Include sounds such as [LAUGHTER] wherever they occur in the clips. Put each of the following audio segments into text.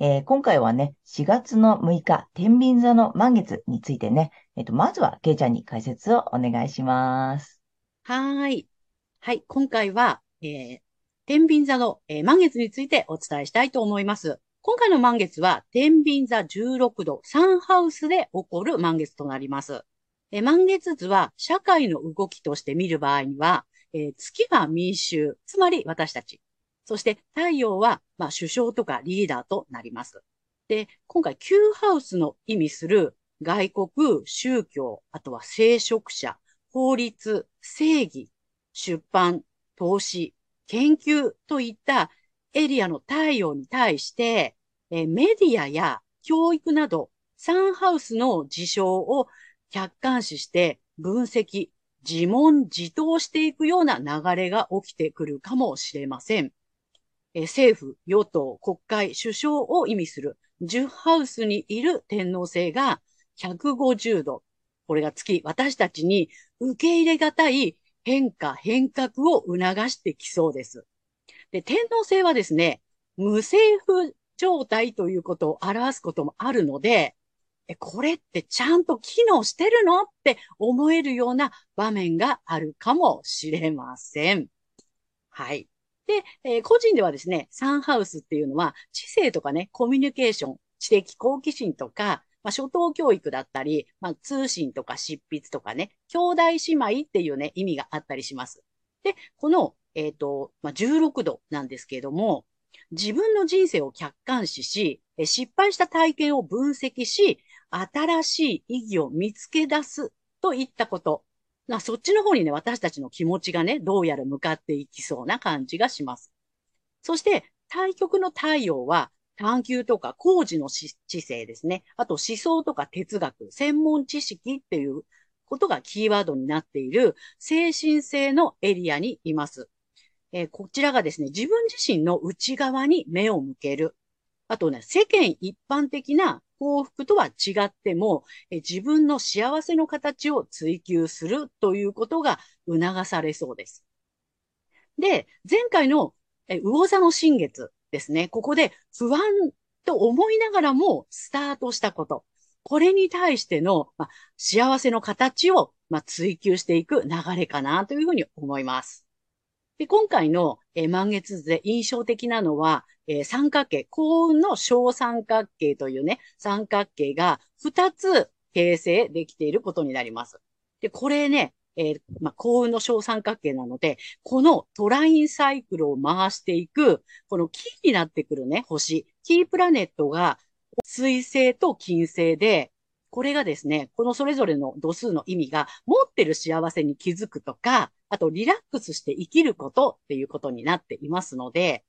えー、今回はね、4月の6日、天秤座の満月についてね、えっ、ー、と、まずは、ケイちゃんに解説をお願いします。はい。はい。今回は、えー、天秤座の、えー、満月についてお伝えしたいと思います。今回の満月は、天秤座16度、サンハウスで起こる満月となります。え満月図は、社会の動きとして見る場合には、えー、月は民衆、つまり私たち。そして太陽は、まあ、首相とかリーダーとなります。で、今回、Q ハウスの意味する外国、宗教、あとは聖職者、法律、正義、出版、投資、研究といったエリアの太陽に対して、えメディアや教育など、サンハウスの事象を客観視して分析、自問自答していくような流れが起きてくるかもしれません。え政府、与党、国会、首相を意味する10ハウスにいる天皇制が150度。これが月、私たちに受け入れがたい変化、変革を促してきそうです。で、天皇制はですね、無政府状態ということを表すこともあるので、え、これってちゃんと機能してるのって思えるような場面があるかもしれません。はい。で、えー、個人ではですね、サンハウスっていうのは、知性とかね、コミュニケーション、知的好奇心とか、まあ、初等教育だったり、まあ、通信とか執筆とかね、兄弟姉妹っていうね、意味があったりします。で、このえっ、ー、と、まあ、16度なんですけれども、自分の人生を客観視し、失敗した体験を分析し、新しい意義を見つけ出すといったこと。なそっちの方にね、私たちの気持ちがね、どうやら向かっていきそうな感じがします。そして、対極の太陽は、探求とか工事の知性ですね。あと思想とか哲学、専門知識っていうことがキーワードになっている精神性のエリアにいます。えー、こちらがですね、自分自身の内側に目を向ける。あとね、世間一般的な幸福とは違っても、え自分の幸せの形を追求するということが促されそうです。で、前回のえ魚座の新月ですね、ここで不安と思いながらもスタートしたこと。これに対しての、ま幸せの形を、ま追求していく流れかなというふうに思います。で、今回の、えー、満月図で印象的なのは、えー、三角形、幸運の小三角形というね、三角形が2つ形成できていることになります。で、これね、えー、まあ、幸運の小三角形なので、このトラインサイクルを回していく、このキーになってくるね、星、キープラネットが水星と金星で、これがですね、このそれぞれの度数の意味が持ってる幸せに気づくとか、あとリラックスして生きることっていうことになっていますので、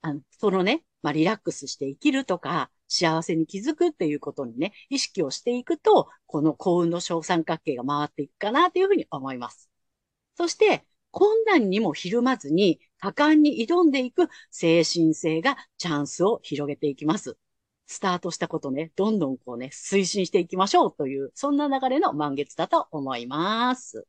あのそのね、まあ、リラックスして生きるとか、幸せに気づくっていうことにね、意識をしていくと、この幸運の小三角形が回っていくかなというふうに思います。そして、困難にもひるまずに、果敢に挑んでいく精神性がチャンスを広げていきます。スタートしたことね、どんどんこうね、推進していきましょうという、そんな流れの満月だと思います。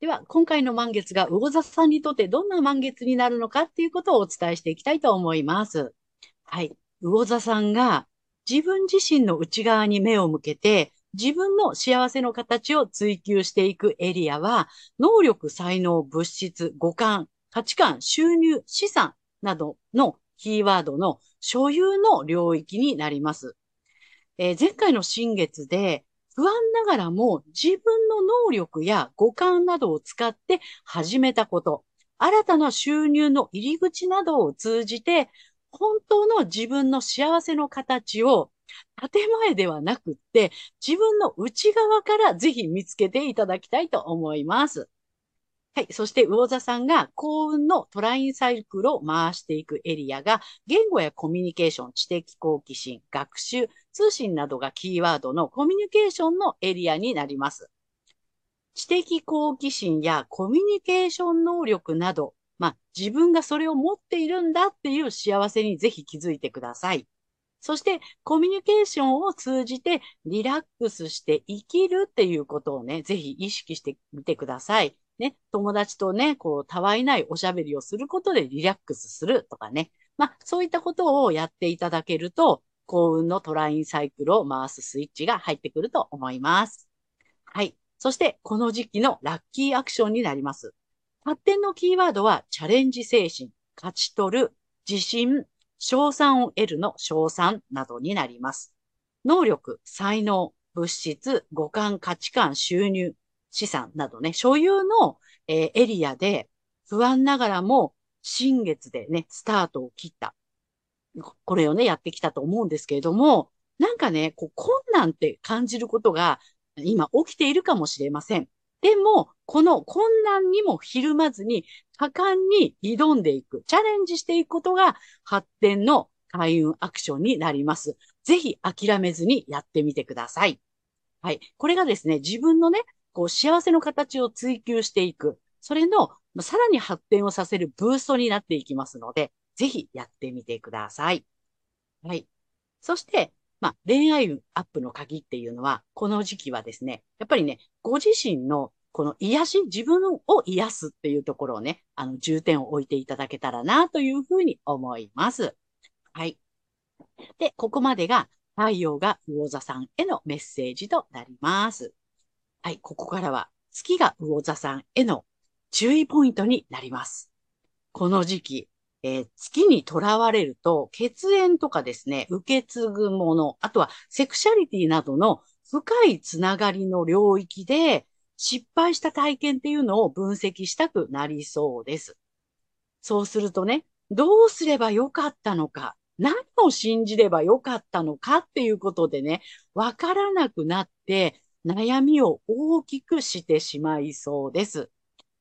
では、今回の満月が魚座さんにとってどんな満月になるのかっていうことをお伝えしていきたいと思います。はい。魚座さんが自分自身の内側に目を向けて、自分の幸せの形を追求していくエリアは、能力、才能、物質、五感、価値観、収入、資産などのキーワードの所有の領域になります。えー、前回の新月で不安ながらも自分の能力や五感などを使って始めたこと、新たな収入の入り口などを通じて、本当の自分の幸せの形を建前ではなくって、自分の内側からぜひ見つけていただきたいと思います。はい。そして、魚座さんが幸運のトラインサイクルを回していくエリアが、言語やコミュニケーション、知的好奇心、学習、通信などがキーワードのコミュニケーションのエリアになります。知的好奇心やコミュニケーション能力など、まあ、自分がそれを持っているんだっていう幸せにぜひ気づいてください。そして、コミュニケーションを通じてリラックスして生きるっていうことをね、ぜひ意識してみてください。ね、友達とね、こう、たわいないおしゃべりをすることでリラックスするとかね。まあ、そういったことをやっていただけると、幸運のトラインサイクルを回すスイッチが入ってくると思います。はい。そして、この時期のラッキーアクションになります。発展のキーワードは、チャレンジ精神、勝ち取る、自信、賞賛を得るの賞賛などになります。能力、才能、物質、五感、価値観、収入、資産などね、所有の、え、エリアで不安ながらも新月でね、スタートを切った。これをね、やってきたと思うんですけれども、なんかね、こう困難って感じることが今起きているかもしれません。でも、この困難にもひるまずに、果敢に挑んでいく、チャレンジしていくことが発展の開運アクションになります。ぜひ諦めずにやってみてください。はい。これがですね、自分のね、こう幸せの形を追求していく。それのさらに発展をさせるブーストになっていきますので、ぜひやってみてください。はい。そして、まあ、恋愛運アップの鍵っていうのは、この時期はですね、やっぱりね、ご自身のこの癒し、自分を癒すっていうところをね、あの、重点を置いていただけたらな、というふうに思います。はい。で、ここまでが太陽が魚座さんへのメッセージとなります。はい、ここからは月が魚座さんへの注意ポイントになります。この時期、えー、月にとらわれると、血縁とかですね、受け継ぐもの、あとはセクシャリティなどの深いつながりの領域で失敗した体験っていうのを分析したくなりそうです。そうするとね、どうすればよかったのか、何を信じればよかったのかっていうことでね、わからなくなって、悩みを大きくしてしまいそうです。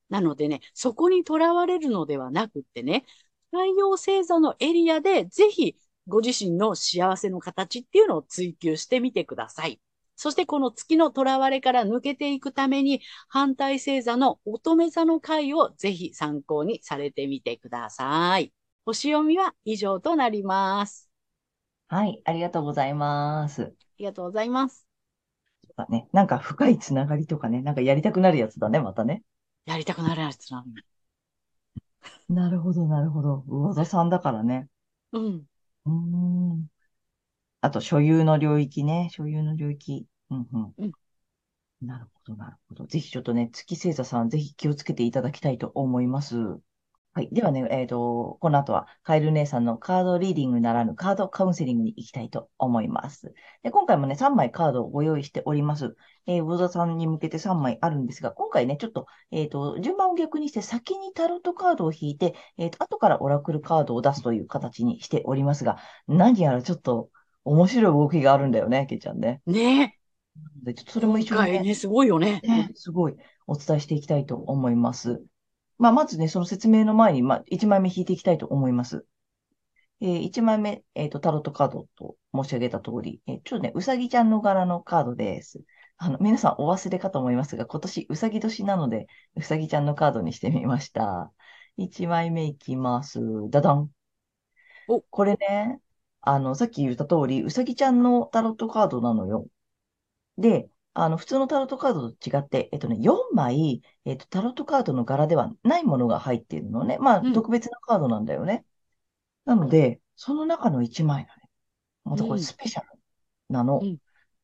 なのでね、そこにとらわれるのではなくってね、太陽星座のエリアでぜひご自身の幸せの形っていうのを追求してみてください。そしてこの月のとらわれから抜けていくために反対星座の乙女座の回をぜひ参考にされてみてください。星読みは以上となります。はい、ありがとうございます。ありがとうございます。だね。なんか深いつながりとかね、なんかやりたくなるやつだね、またね。やりたくなるやつなの。なるほど、なるほど。魚座さんだからね。うん。うん。あと、所有の領域ね。所有の領域。うんうん。うん、なるほど、なるほど。ぜひちょっとね、月星座さん、ぜひ気をつけていただきたいと思います。はい。ではね、えっ、ー、と、この後は、カエル姉さんのカードリーディングならぬカードカウンセリングに行きたいと思います。で今回もね、3枚カードをご用意しております。えー、魚座さんに向けて3枚あるんですが、今回ね、ちょっと、えっ、ー、と、順番を逆にして先にタロットカードを引いて、えっ、ー、と、後からオラクルカードを出すという形にしておりますが、何やらちょっと面白い動きがあるんだよね、けちゃんね。ねで、ちょっとそれも一緒にね、ね、すごいよね。ね、すごいお伝えしていきたいと思います。まあ、まずね、その説明の前に、まあ、1枚目引いていきたいと思います。えー、1枚目、えっ、ー、と、タロットカードと申し上げた通り、えー、ちょっとね、うさぎちゃんの柄のカードです。あの、皆さんお忘れかと思いますが、今年うさぎ年なので、うさぎちゃんのカードにしてみました。1枚目いきます。ダダン。お、これね、あの、さっき言った通り、うさぎちゃんのタロットカードなのよ。で、あの、普通のタロットカードと違って、えっとね、4枚、えっと、タロットカードの柄ではないものが入っているのね。まあ、特別なカードなんだよね。なので、その中の1枚がね、またこれスペシャルなの。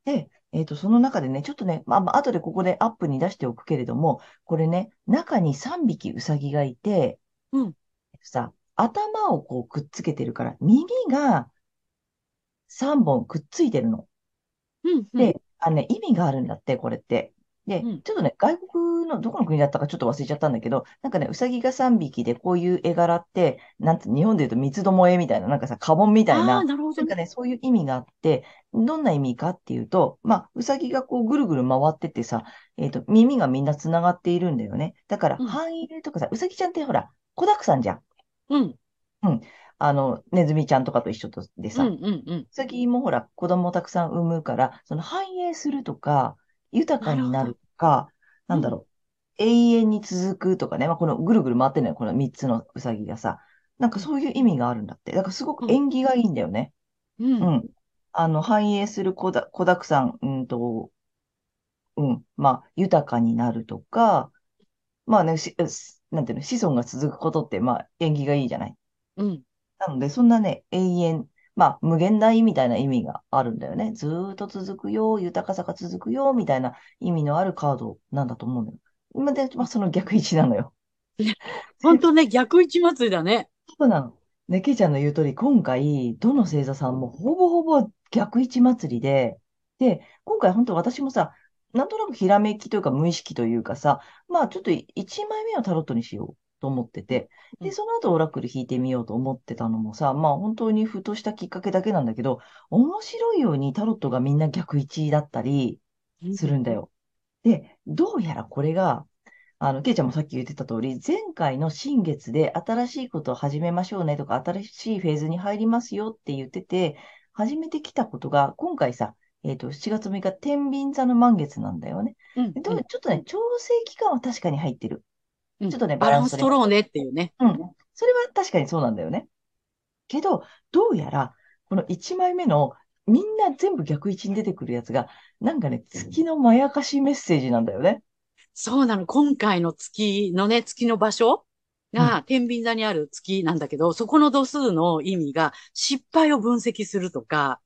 で、えっと、その中でね、ちょっとね、まあ、まあ、後でここでアップに出しておくけれども、これね、中に3匹ウサギがいて、うん。さ、頭をこうくっつけてるから、耳が3本くっついてるの。うん、うん。で、あのね、意味があるんだって、これって。で、うんちょっとね、外国のどこの国だったかちょっと忘れちゃったんだけど、なんかね、うさぎが3匹でこういう絵柄って、なんて日本で言うと三つどもえみたいな、なんかさ、家紋みたいああ、な、なるほ。なんかね、そういう意味があって、どんな意味かっていうと、まあ、うさぎがこうぐるぐる回っててさ、えっと、耳がみんなつながっているんだよね。だから、うん繁栄とかさ、うさぎちゃんってほら、子だくさんじゃん。うん。あの、ネズミちゃんとかと一緒とでさ、うんうんうん。うさぎもほら、子供たくさん産むから、その繁栄するとか、豊かになるとか、なんだろう、永遠に続くとかね、まあ、このぐるぐる回ってるのよ、この3つのうさぎがさ。なんかそういう意味があるんだって。だからすごく縁起がいいんだよね。うん。うん。あの、繁栄する子だ、子だくさん、うんと、うん、まあ、豊かになるとか、まあね、し、すなんていうの、子孫が続くことって、まあ、縁起がいいじゃない。うん。なので、そんなね、永遠、まあ、無限大みたいな意味があるんだよね。ずーっと続くよ、豊かさが続くよ、みたいな意味のあるカードなんだと思うのよ。まあで、まあ、その逆位置なのよ。[LAUGHS] 本当ね、逆位置祭りだね。そうなの。ね、けいちゃんの言う通り、今回、どの星座さんもほぼほぼ逆位置祭りで、で、今回本当私もさ、なんとなくひらめきというか無意識というかさ、まあちょっと1枚目をタロットにしようと思ってて、で、うんその後オラクル引いてみようと思ってたのもさ、まあ本当にふとしたきっかけだけなんだけど、面白いようにタロットがみんな逆位置だったりするんだよ。で、どうやらこれが、あの、ケイちゃんもさっき言ってた通り、前回の新月で新しいことを始めましょうねとか、新しいフェーズに入りますよって言ってて、始めてきたことが、今回さ、えっと、7月6日、天秤座の満月なんだよね。うん。ちょっとね、調整期間は確かに入ってる。うんちょっとねバランス取ろうねっていうね。うん。それは確かにそうなんだよね。けど、どうやら、この1枚目の、みんな全部逆位置に出てくるやつが、なんかね、月のまやかしメッセージなんだよね。そうなの。今回の月のね、月の場所が、天秤座にある月なんだけど、そこの度数の意味が、失敗を分析するとか、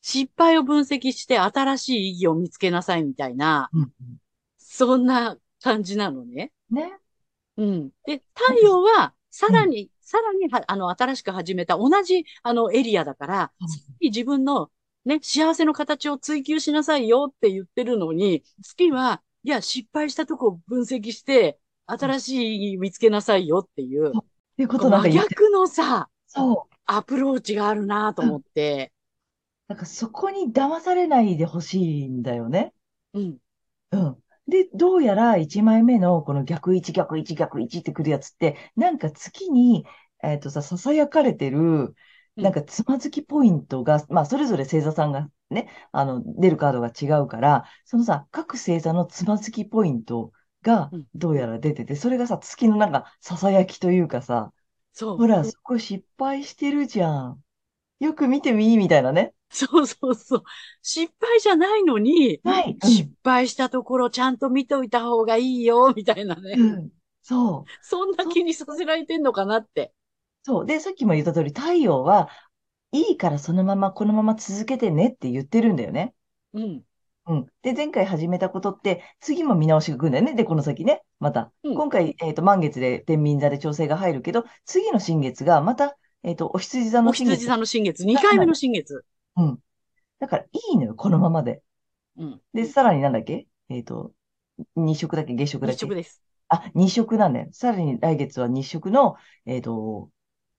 失敗を分析して新しい意義を見つけなさいみたいな、うん。そんな感じなのね。ね。うん。で、太陽は、さらに、さらには、あの、新しく始めた同じ、あの、エリアだから、う自分の、ね、幸せの形を追求しなさいよって言ってるのに、月は、いや、失敗したとこを分析して、新しい見つけなさいよっていう、っていうことなんか真逆のさ、そう。アプローチがあるなと思って、なんかそこに騙されないでほしいんだよね。うん。うん。で、どうやら1枚目のこの逆位置、逆位置、逆位置ってくるやつって、なんか月に、えっとさ、囁かれてる、なんかつまずきポイントが、まあ、それぞれ星座さんがね、あの、出るカードが違うから、そのさ、各星座のつまずきポイントがうん、どうやら出てて、それがさ、月のなんか、囁きというかさ、そう。ほら、そこ失敗してるじゃん。よく見てみ、みたいなね。そうそうそう。失敗じゃないのに、はい。失敗したところちゃんと見ておいた方がいいよ、みたいなね。うん。うん。そう。そんな気にさせられてんのかなって。そう。で、さっきも言った通り、太陽は、いいからそのまま、このまま続けてねって言ってるんだよね。うん。うん。で、前回始めたことって、次も見直しが来るんだよね。で、この先ね。また。うん今回、えっと、満月で天秤座で調整が入るけど、次の新月が、また、えっと、お羊座おの新月。羊座の新月、2回目の新月。うん。だから、いいのよ、このままで。うん。で、さらになんだっけ？えっと、日食だっけ？月食だっけ？日食です。あ、日食なんだよ。さらに来月は日食の、えっと、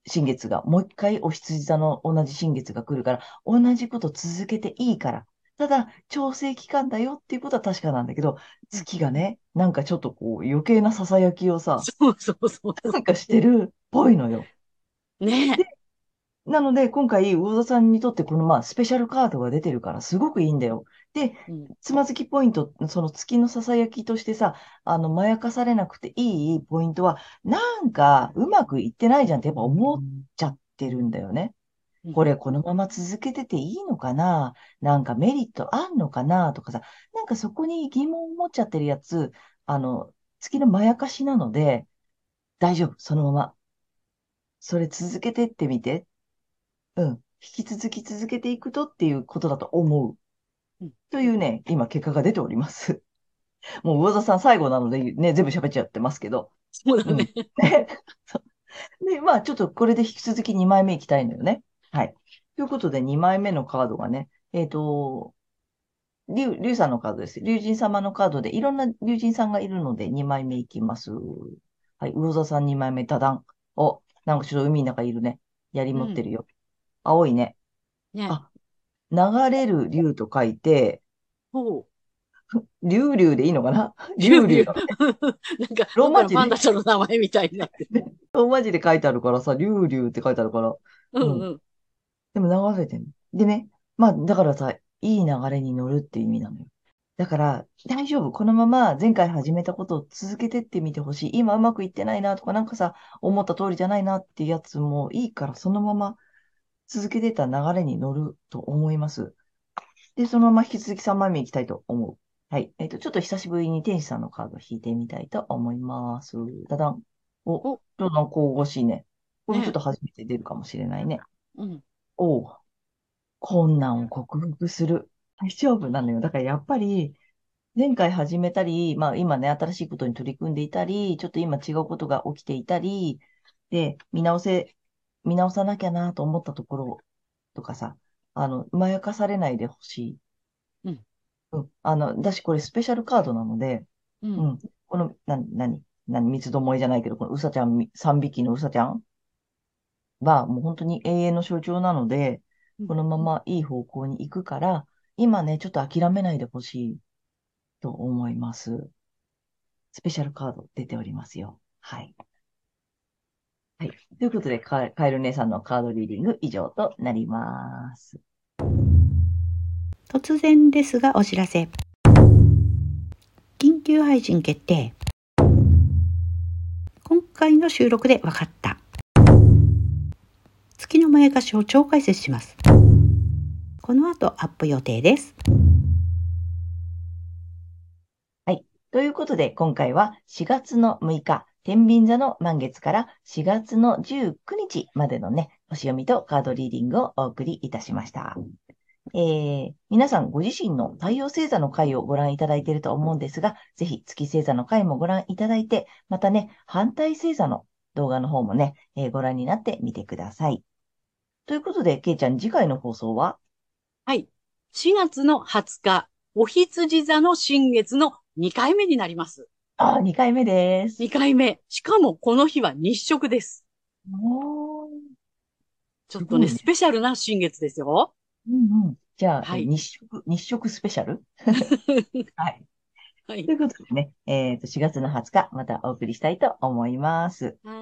新月が、もう一回お羊座の同じ新月が来るから、同じこと続けていいから。ただ、調整期間だよっていうことは確かなんだけど、月がね、なんかちょっとこう余計な囁きをさ、そうそうそう。なんかしてるっぽいのよ。ねえ。なので、今回、魚座さんにとってこのまあ、スペシャルカードが出てるから、すごくいいんだよ。で、うんつまずきポイント、その月の囁きとしてさ、あの、まやかされなくていいポイントは、なんか、うまくいってないじゃんってやっぱ思っちゃってるんだよね。これ、このまま続けてていいのかな？なんかメリットあんのかな？とかさ、なんかそこに疑問を持っちゃってるやつ、あの、月のまやかしなので、大丈夫、そのまま。それ続けてってみて。うん。引き続き続けていくとっていうことだと思ううん。というね、今結果が出ております。もう魚座さん最後なのでね、全部喋っちゃってますけど。そうだね。うで、まあ、ちょっとこれで引き続き2枚目いきたいのよね。はい。ということで、2枚目のカードがね、えっと、竜、竜さんのカードです。竜神様のカードで、いろんな竜神さんがいるので、2枚目いきます。はい、魚座さん2枚目、ダダン。お、なんかちょっと海の中いるね。槍持ってるよ。青いね。ね。あ流れる竜と書いて、ほう。竜竜でいいのかな？竜 [LAUGHS] 竜竜。[LAUGHS] なんか、ローマ字ねどっかのパンダちゃんの名前みたいになってる。ローマ字で書いてあるからさ、竜竜って書いてあるから。うんうん。でも流れてる。でね、まあ、だからさ、いい流れに乗るっていう意味なのよ。だから、大丈夫。このまま前回始めたことを続けてってみてほしい。今うまくいってないなとか、なんかさ、思った通りじゃないなっていうやつもいいから、そのまま続けてた流れに乗ると思います。で、そのまま引き続き3枚目いきたいと思う。はい。えっと、ちょっと久しぶりに天使さんのカードを引いてみたいと思います。ダダン。お、おちょっとなんか神々しいね。これちょっと初めて出るかもしれないね。うん。おう。困難を克服する。大丈夫なのよ。だからやっぱり、前回始めたり、まあ今ね、新しいことに取り組んでいたり、ちょっと今違うことが起きていたり、で、見直せ、見直さなきゃなと思ったところとかさ、あの、まやかされないでほしい。うん。うん。あの、だしこれスペシャルカードなので、う。うんん。この、な、なに、なに、三つどもえじゃないけど、このうさちゃん、み三匹のうさちゃんは、もう本当に永遠の象徴なので、このままいい方向に行くから、今ね、ちょっと諦めないでほしいと思います。スペシャルカード出ておりますよ。はい。はい。ということで、カエル姉さんのカードリーディング以上となります。突然ですがお知らせ。緊急配信決定。今回の収録で分かった。月のまやかしを超解説します。この後アップ予定です。はいということで、今回は4月の6日、天秤座の満月から4月の19日までのね、星読みとカードリーディングをお送りいたしました。えー、皆さんご自身の太陽星座の回をご覧いただいていると思うんですが、ぜひ月星座の回もご覧いただいて、またね、反対星座の動画の方もね、えーご覧になってみてください。ということで、けいちゃん、次回の放送は？はい。4月の20日、お羊座の新月の2回目になります。あー、2回目です。2回目。しかもこの日は日食です。おーちょっとね、ねスペシャルな新月ですよ。うんうん。じゃあ、はいえ日食、日食スペシャル？[LAUGHS] はい。はいとい。うことでね、えっと、4月の20日、またお送りしたいと思います。はい。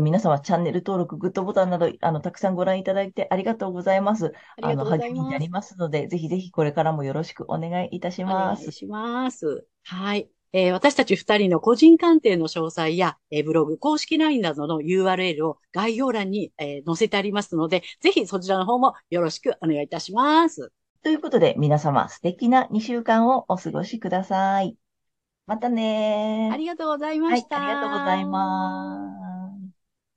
皆様、チャンネル登録、グッドボタンなど、あの、たくさんご覧いただいてありがとうございます。あの、励みになり。ますので、ぜひぜひこれからもよろしくお願いいたしおます。願いします。はい。えー私たち二人の個人鑑定の詳細や、えーブログ、公式 LINE などの URL を概要欄に、えー載せてありますので、ぜひそちらの方もよろしくお願いいたします。ということで、皆様、素敵な2週間をお過ごしください。またねー。ありがとうございまはい、した。ありがとうございます。